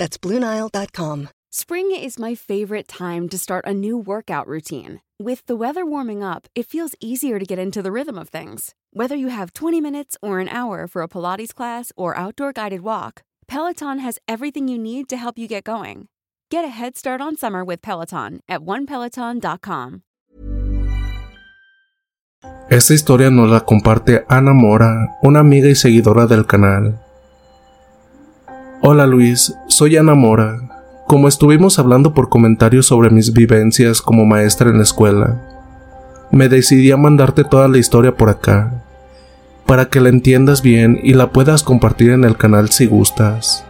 That's BlueNile.com. Spring is my favorite time to start a new workout routine. With the weather warming up, it feels easier to get into the rhythm of things. Whether you have 20 minutes or an hour for a Pilates class or outdoor guided walk, Peloton has everything you need to help you get going. Get a head start on summer with Peloton at onepeloton.com. Esta historia nos la comparte Ana Mora, una amiga y seguidora del canal. Hola Luis, soy Ana Mora. Como estuvimos hablando por comentarios sobre mis vivencias como maestra en la escuela, me decidí a mandarte toda la historia por acá, para que la entiendas bien y la puedas compartir en el canal si gustas.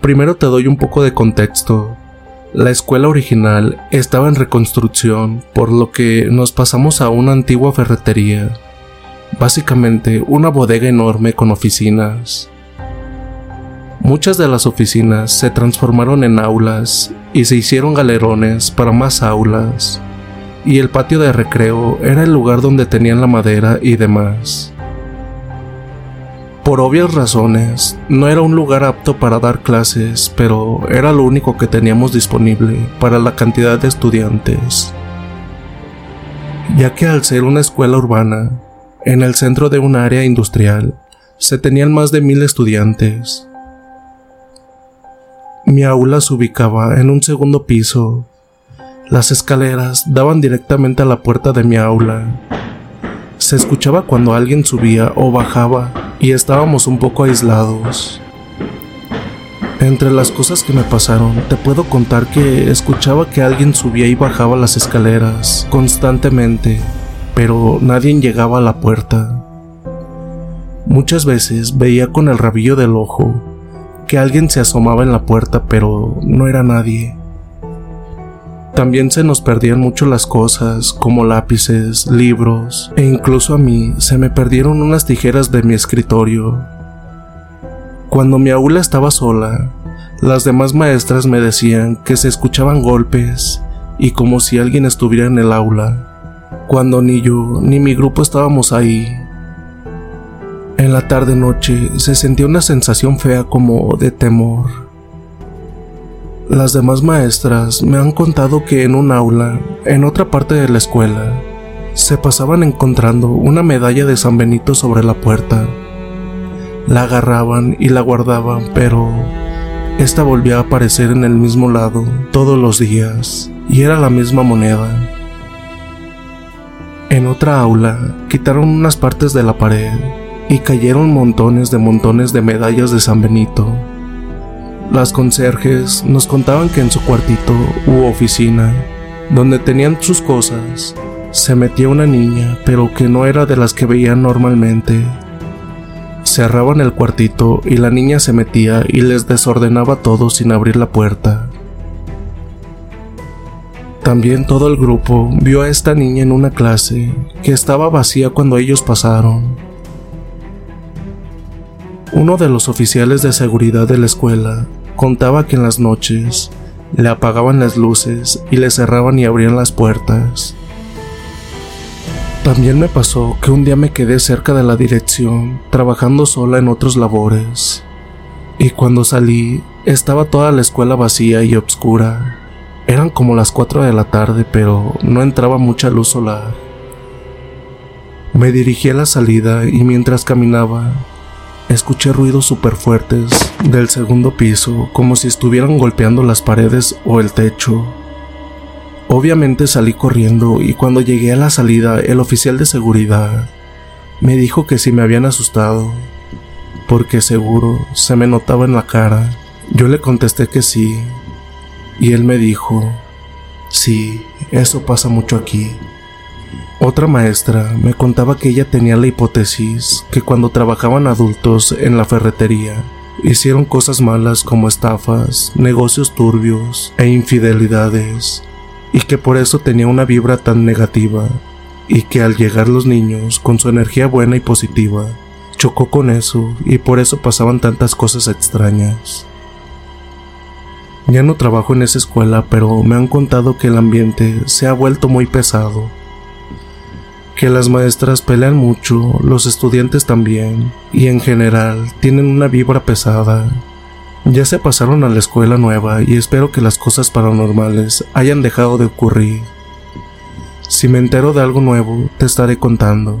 Primero te doy un poco de contexto. La escuela original estaba en reconstrucción, por lo que nos pasamos a una antigua ferretería, básicamente una bodega enorme con oficinas. Muchas de las oficinas se transformaron en aulas y se hicieron galerones para más aulas, y el patio de recreo era el lugar donde tenían la madera y demás. Por obvias razones, no era un lugar apto para dar clases, pero era lo único que teníamos disponible para la cantidad de estudiantes. Ya que al ser una escuela urbana, en el centro de un área industrial, se tenían más de mil estudiantes. Mi aula se ubicaba en un segundo piso. Las escaleras daban directamente a la puerta de mi aula. Se escuchaba cuando alguien subía o bajaba y estábamos un poco aislados. Entre las cosas que me pasaron, te puedo contar que escuchaba que alguien subía y bajaba las escaleras constantemente, pero nadie llegaba a la puerta. Muchas veces veía con el rabillo del ojo que alguien se asomaba en la puerta, pero no era nadie. También se nos perdían mucho las cosas, como lápices, libros, e incluso a mí se me perdieron unas tijeras de mi escritorio. Cuando mi aula estaba sola, las demás maestras me decían que se escuchaban golpes y como si alguien estuviera en el aula, cuando ni yo ni mi grupo estábamos ahí. En la tarde-noche se sentía una sensación fea como de temor. Las demás maestras me han contado que en un aula, en otra parte de la escuela, se pasaban encontrando una medalla de San Benito sobre la puerta. La agarraban y la guardaban, pero esta volvía a aparecer en el mismo lado todos los días y era la misma moneda. En otra aula quitaron unas partes de la pared y cayeron montones de montones de medallas de San Benito. Las conserjes nos contaban que en su cuartito u oficina, donde tenían sus cosas, se metía una niña, pero que no era de las que veían normalmente. Cerraban el cuartito y la niña se metía y les desordenaba todo sin abrir la puerta. También todo el grupo vio a esta niña en una clase que estaba vacía cuando ellos pasaron. Uno de los oficiales de seguridad de la escuela contaba que en las noches le apagaban las luces y le cerraban y abrían las puertas. También me pasó que un día me quedé cerca de la dirección, trabajando sola en otros labores, y cuando salí estaba toda la escuela vacía y oscura. Eran como las 4 de la tarde, pero no entraba mucha luz solar. Me dirigí a la salida y mientras caminaba, Escuché ruidos súper fuertes del segundo piso, como si estuvieran golpeando las paredes o el techo. Obviamente salí corriendo y cuando llegué a la salida el oficial de seguridad me dijo que si me habían asustado, porque seguro se me notaba en la cara. Yo le contesté que sí, y él me dijo, sí, eso pasa mucho aquí. Otra maestra me contaba que ella tenía la hipótesis que cuando trabajaban adultos en la ferretería hicieron cosas malas como estafas, negocios turbios e infidelidades, y que por eso tenía una vibra tan negativa, y que al llegar los niños con su energía buena y positiva, chocó con eso y por eso pasaban tantas cosas extrañas. Ya no trabajo en esa escuela, pero me han contado que el ambiente se ha vuelto muy pesado. Que las maestras pelean mucho, los estudiantes también, y en general tienen una vibra pesada. Ya se pasaron a la escuela nueva y espero que las cosas paranormales hayan dejado de ocurrir. Si me entero de algo nuevo, te estaré contando.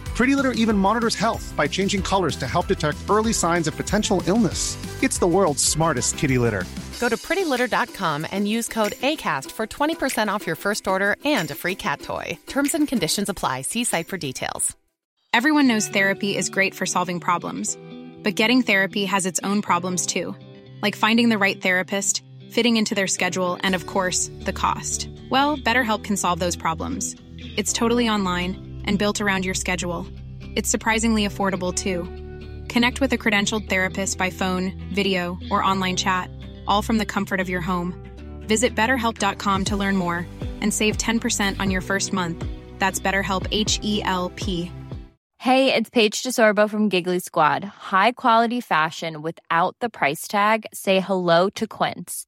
Pretty Litter even monitors health by changing colors to help detect early signs of potential illness. It's the world's smartest kitty litter. Go to prettylitter.com and use code ACAST for 20% off your first order and a free cat toy. Terms and conditions apply. See site for details. Everyone knows therapy is great for solving problems, but getting therapy has its own problems too, like finding the right therapist, fitting into their schedule, and of course, the cost. Well, BetterHelp can solve those problems. It's totally online and built around your schedule. It's surprisingly affordable too. Connect with a credentialed therapist by phone, video, or online chat, all from the comfort of your home. Visit betterhelp.com to learn more and save 10% on your first month. That's BetterHelp H E L P. Hey, it's Paige DeSorbo from Giggly Squad. High quality fashion without the price tag? Say hello to Quince.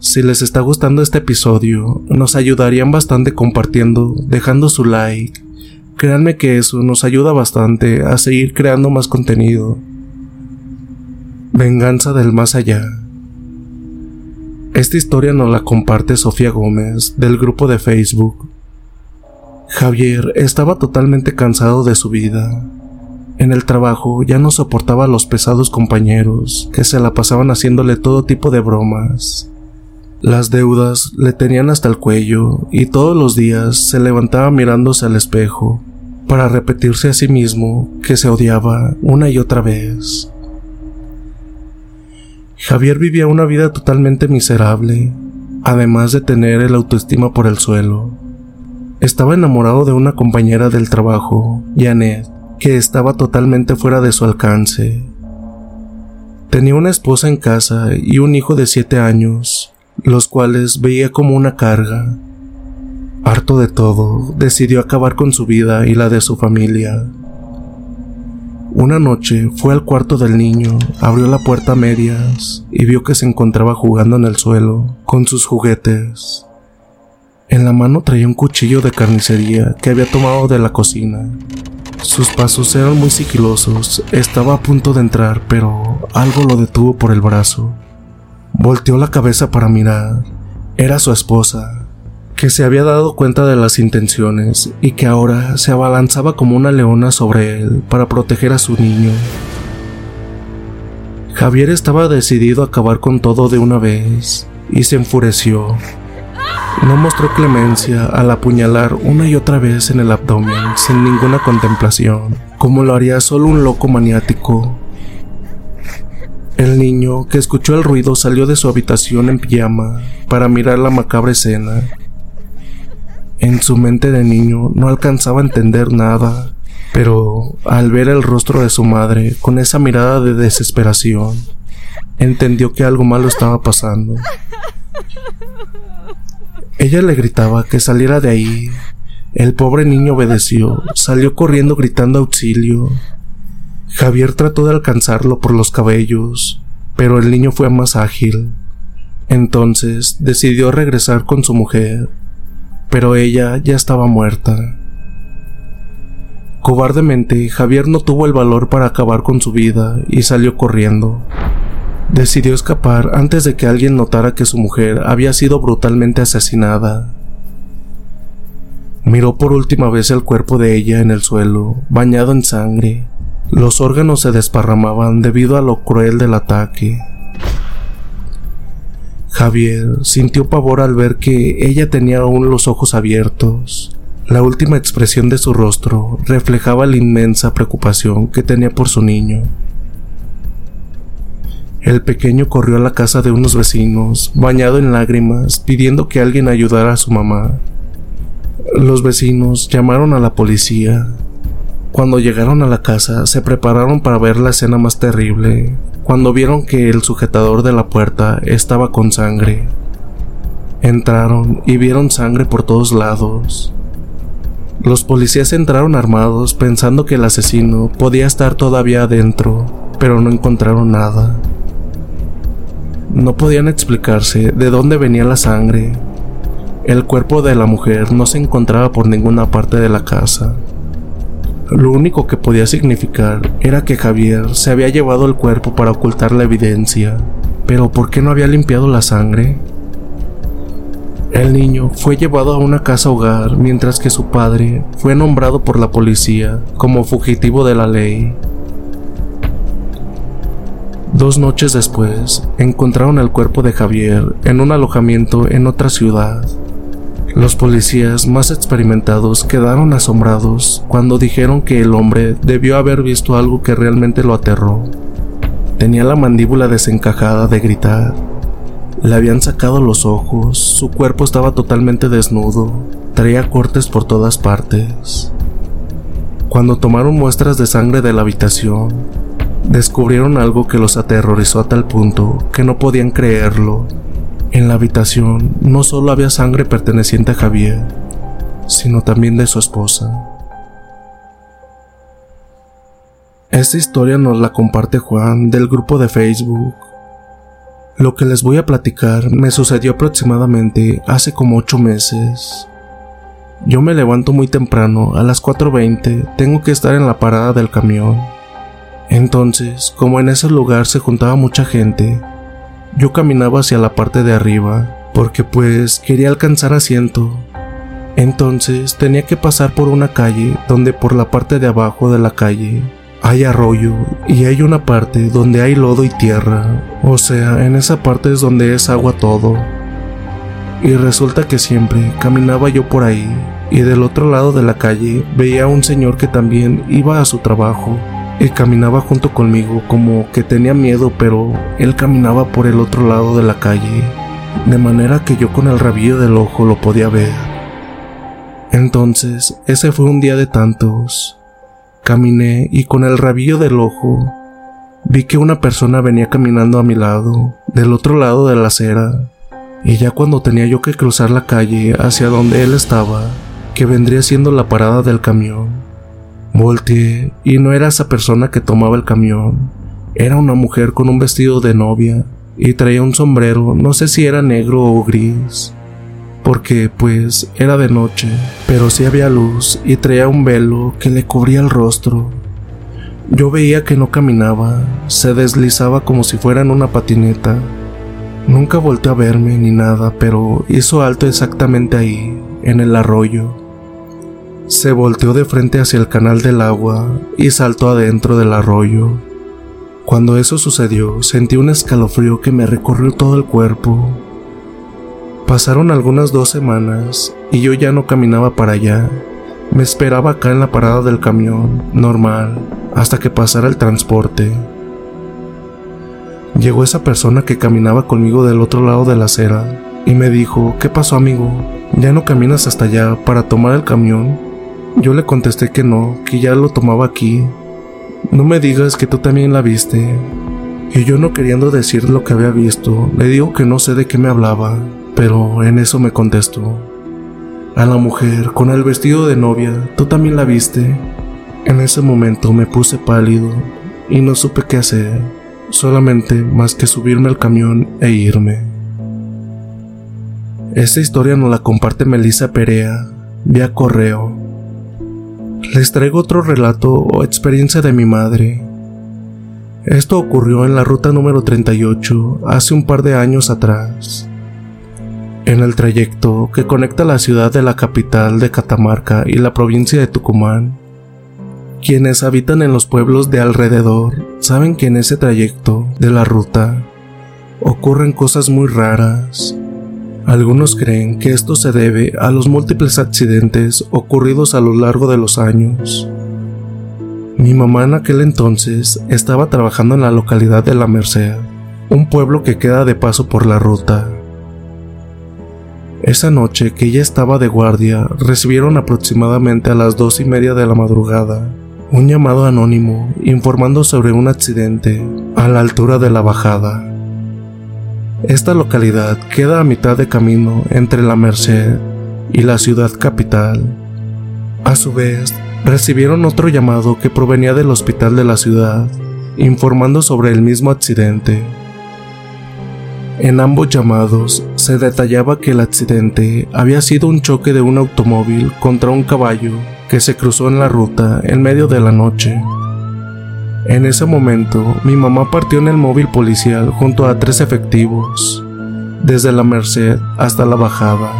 Si les está gustando este episodio, nos ayudarían bastante compartiendo, dejando su like. Créanme que eso nos ayuda bastante a seguir creando más contenido. Venganza del más allá. Esta historia nos la comparte Sofía Gómez del grupo de Facebook. Javier estaba totalmente cansado de su vida. En el trabajo ya no soportaba a los pesados compañeros que se la pasaban haciéndole todo tipo de bromas. Las deudas le tenían hasta el cuello y todos los días se levantaba mirándose al espejo para repetirse a sí mismo que se odiaba una y otra vez. Javier vivía una vida totalmente miserable, además de tener el autoestima por el suelo. Estaba enamorado de una compañera del trabajo, Janet, que estaba totalmente fuera de su alcance. Tenía una esposa en casa y un hijo de siete años, los cuales veía como una carga. Harto de todo, decidió acabar con su vida y la de su familia. Una noche fue al cuarto del niño, abrió la puerta a medias y vio que se encontraba jugando en el suelo con sus juguetes. En la mano traía un cuchillo de carnicería que había tomado de la cocina. Sus pasos eran muy sigilosos, estaba a punto de entrar, pero algo lo detuvo por el brazo. Volteó la cabeza para mirar. Era su esposa, que se había dado cuenta de las intenciones y que ahora se abalanzaba como una leona sobre él para proteger a su niño. Javier estaba decidido a acabar con todo de una vez y se enfureció. No mostró clemencia al apuñalar una y otra vez en el abdomen sin ninguna contemplación, como lo haría solo un loco maniático. El niño, que escuchó el ruido, salió de su habitación en pijama para mirar la macabra escena. En su mente de niño no alcanzaba a entender nada, pero al ver el rostro de su madre con esa mirada de desesperación, entendió que algo malo estaba pasando. Ella le gritaba que saliera de ahí. El pobre niño obedeció, salió corriendo gritando auxilio. Javier trató de alcanzarlo por los cabellos, pero el niño fue más ágil. Entonces decidió regresar con su mujer, pero ella ya estaba muerta. Cobardemente, Javier no tuvo el valor para acabar con su vida y salió corriendo. Decidió escapar antes de que alguien notara que su mujer había sido brutalmente asesinada. Miró por última vez el cuerpo de ella en el suelo, bañado en sangre. Los órganos se desparramaban debido a lo cruel del ataque. Javier sintió pavor al ver que ella tenía aún los ojos abiertos. La última expresión de su rostro reflejaba la inmensa preocupación que tenía por su niño. El pequeño corrió a la casa de unos vecinos, bañado en lágrimas, pidiendo que alguien ayudara a su mamá. Los vecinos llamaron a la policía. Cuando llegaron a la casa, se prepararon para ver la escena más terrible, cuando vieron que el sujetador de la puerta estaba con sangre. Entraron y vieron sangre por todos lados. Los policías entraron armados pensando que el asesino podía estar todavía adentro, pero no encontraron nada. No podían explicarse de dónde venía la sangre. El cuerpo de la mujer no se encontraba por ninguna parte de la casa. Lo único que podía significar era que Javier se había llevado el cuerpo para ocultar la evidencia. Pero ¿por qué no había limpiado la sangre? El niño fue llevado a una casa hogar mientras que su padre fue nombrado por la policía como fugitivo de la ley. Dos noches después, encontraron el cuerpo de Javier en un alojamiento en otra ciudad. Los policías más experimentados quedaron asombrados cuando dijeron que el hombre debió haber visto algo que realmente lo aterró. Tenía la mandíbula desencajada de gritar. Le habían sacado los ojos, su cuerpo estaba totalmente desnudo, traía cortes por todas partes. Cuando tomaron muestras de sangre de la habitación, descubrieron algo que los aterrorizó a tal punto que no podían creerlo. En la habitación no solo había sangre perteneciente a Javier, sino también de su esposa. Esta historia nos la comparte Juan del grupo de Facebook. Lo que les voy a platicar me sucedió aproximadamente hace como 8 meses. Yo me levanto muy temprano, a las 4.20 tengo que estar en la parada del camión entonces, como en ese lugar se juntaba mucha gente, yo caminaba hacia la parte de arriba, porque pues quería alcanzar asiento. Entonces tenía que pasar por una calle donde por la parte de abajo de la calle hay arroyo y hay una parte donde hay lodo y tierra, o sea, en esa parte es donde es agua todo. Y resulta que siempre caminaba yo por ahí y del otro lado de la calle veía a un señor que también iba a su trabajo y caminaba junto conmigo como que tenía miedo, pero él caminaba por el otro lado de la calle, de manera que yo con el rabillo del ojo lo podía ver. Entonces, ese fue un día de tantos. Caminé y con el rabillo del ojo vi que una persona venía caminando a mi lado, del otro lado de la acera, y ya cuando tenía yo que cruzar la calle hacia donde él estaba, que vendría siendo la parada del camión, Volteé y no era esa persona que tomaba el camión. Era una mujer con un vestido de novia y traía un sombrero, no sé si era negro o gris, porque pues era de noche, pero sí había luz y traía un velo que le cubría el rostro. Yo veía que no caminaba, se deslizaba como si fuera en una patineta. Nunca volteó a verme ni nada, pero hizo alto exactamente ahí, en el arroyo. Se volteó de frente hacia el canal del agua y saltó adentro del arroyo. Cuando eso sucedió, sentí un escalofrío que me recorrió todo el cuerpo. Pasaron algunas dos semanas y yo ya no caminaba para allá. Me esperaba acá en la parada del camión, normal, hasta que pasara el transporte. Llegó esa persona que caminaba conmigo del otro lado de la acera y me dijo, ¿qué pasó amigo? ¿Ya no caminas hasta allá para tomar el camión? Yo le contesté que no, que ya lo tomaba aquí. No me digas que tú también la viste. Y yo no queriendo decir lo que había visto, le digo que no sé de qué me hablaba, pero en eso me contestó. A la mujer con el vestido de novia, ¿tú también la viste? En ese momento me puse pálido y no supe qué hacer, solamente más que subirme al camión e irme. Esta historia nos la comparte Melissa Perea vía correo. Les traigo otro relato o experiencia de mi madre. Esto ocurrió en la ruta número 38 hace un par de años atrás. En el trayecto que conecta la ciudad de la capital de Catamarca y la provincia de Tucumán, quienes habitan en los pueblos de alrededor saben que en ese trayecto de la ruta ocurren cosas muy raras. Algunos creen que esto se debe a los múltiples accidentes ocurridos a lo largo de los años. Mi mamá en aquel entonces estaba trabajando en la localidad de La Merced, un pueblo que queda de paso por la ruta. Esa noche que ella estaba de guardia, recibieron aproximadamente a las dos y media de la madrugada un llamado anónimo informando sobre un accidente a la altura de la bajada. Esta localidad queda a mitad de camino entre la Merced y la ciudad capital. A su vez, recibieron otro llamado que provenía del hospital de la ciudad, informando sobre el mismo accidente. En ambos llamados se detallaba que el accidente había sido un choque de un automóvil contra un caballo que se cruzó en la ruta en medio de la noche. En ese momento, mi mamá partió en el móvil policial junto a tres efectivos, desde la Merced hasta la bajada,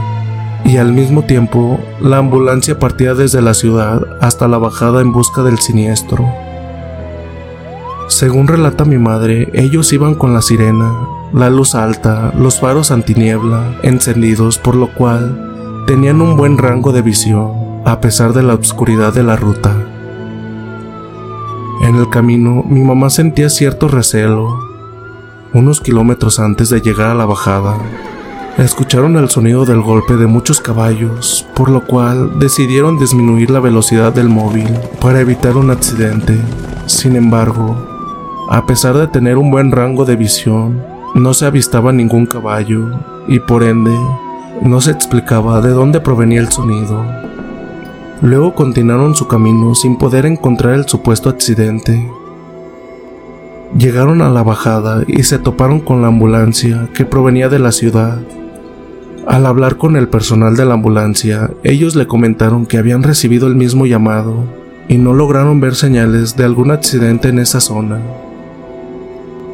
y al mismo tiempo, la ambulancia partía desde la ciudad hasta la bajada en busca del siniestro. Según relata mi madre, ellos iban con la sirena, la luz alta, los faros antiniebla encendidos, por lo cual tenían un buen rango de visión, a pesar de la oscuridad de la ruta. En el camino, mi mamá sentía cierto recelo. Unos kilómetros antes de llegar a la bajada, escucharon el sonido del golpe de muchos caballos, por lo cual decidieron disminuir la velocidad del móvil para evitar un accidente. Sin embargo, a pesar de tener un buen rango de visión, no se avistaba ningún caballo y por ende no se explicaba de dónde provenía el sonido. Luego continuaron su camino sin poder encontrar el supuesto accidente. Llegaron a la bajada y se toparon con la ambulancia que provenía de la ciudad. Al hablar con el personal de la ambulancia, ellos le comentaron que habían recibido el mismo llamado y no lograron ver señales de algún accidente en esa zona.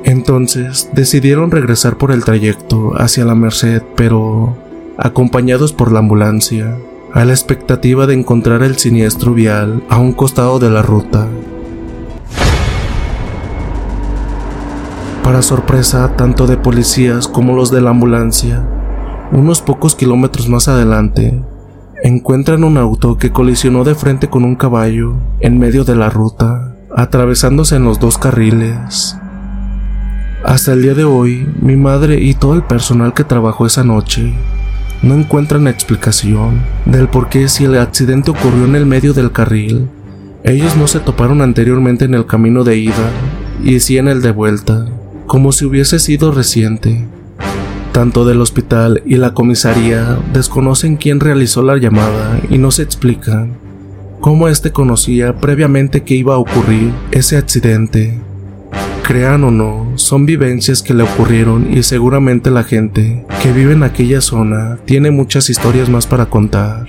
Entonces decidieron regresar por el trayecto hacia la Merced, pero acompañados por la ambulancia a la expectativa de encontrar el siniestro vial a un costado de la ruta. Para sorpresa tanto de policías como los de la ambulancia, unos pocos kilómetros más adelante, encuentran un auto que colisionó de frente con un caballo en medio de la ruta, atravesándose en los dos carriles. Hasta el día de hoy, mi madre y todo el personal que trabajó esa noche no encuentran explicación del por qué si el accidente ocurrió en el medio del carril, ellos no se toparon anteriormente en el camino de ida y sí en el de vuelta, como si hubiese sido reciente. Tanto del hospital y la comisaría desconocen quién realizó la llamada y no se explican cómo éste conocía previamente que iba a ocurrir ese accidente. Crean o no, son vivencias que le ocurrieron y seguramente la gente que vive en aquella zona tiene muchas historias más para contar.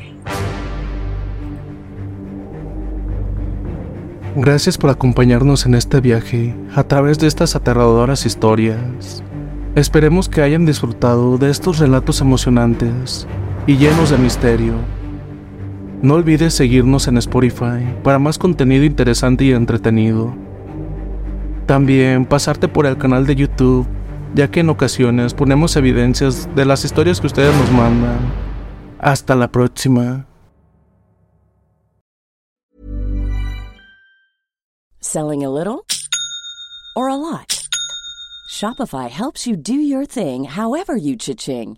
Gracias por acompañarnos en este viaje a través de estas aterradoras historias. Esperemos que hayan disfrutado de estos relatos emocionantes y llenos de misterio. No olvides seguirnos en Spotify para más contenido interesante y entretenido. También pasarte por el canal de YouTube, ya que en ocasiones ponemos evidencias de las historias que ustedes nos mandan. Hasta la próxima. Selling a little or a lot? Shopify helps you do your thing however you cha-ching.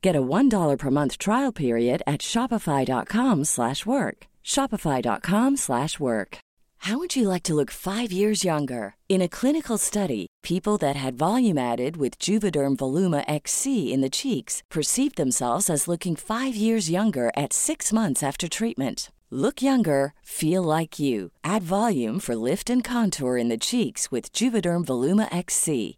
Get a $1 per month trial period at shopify.com slash work. Shopify.com slash work. How would you like to look 5 years younger? In a clinical study, people that had volume added with Juvederm Voluma XC in the cheeks perceived themselves as looking 5 years younger at 6 months after treatment. Look younger, feel like you. Add volume for lift and contour in the cheeks with Juvederm Voluma XC.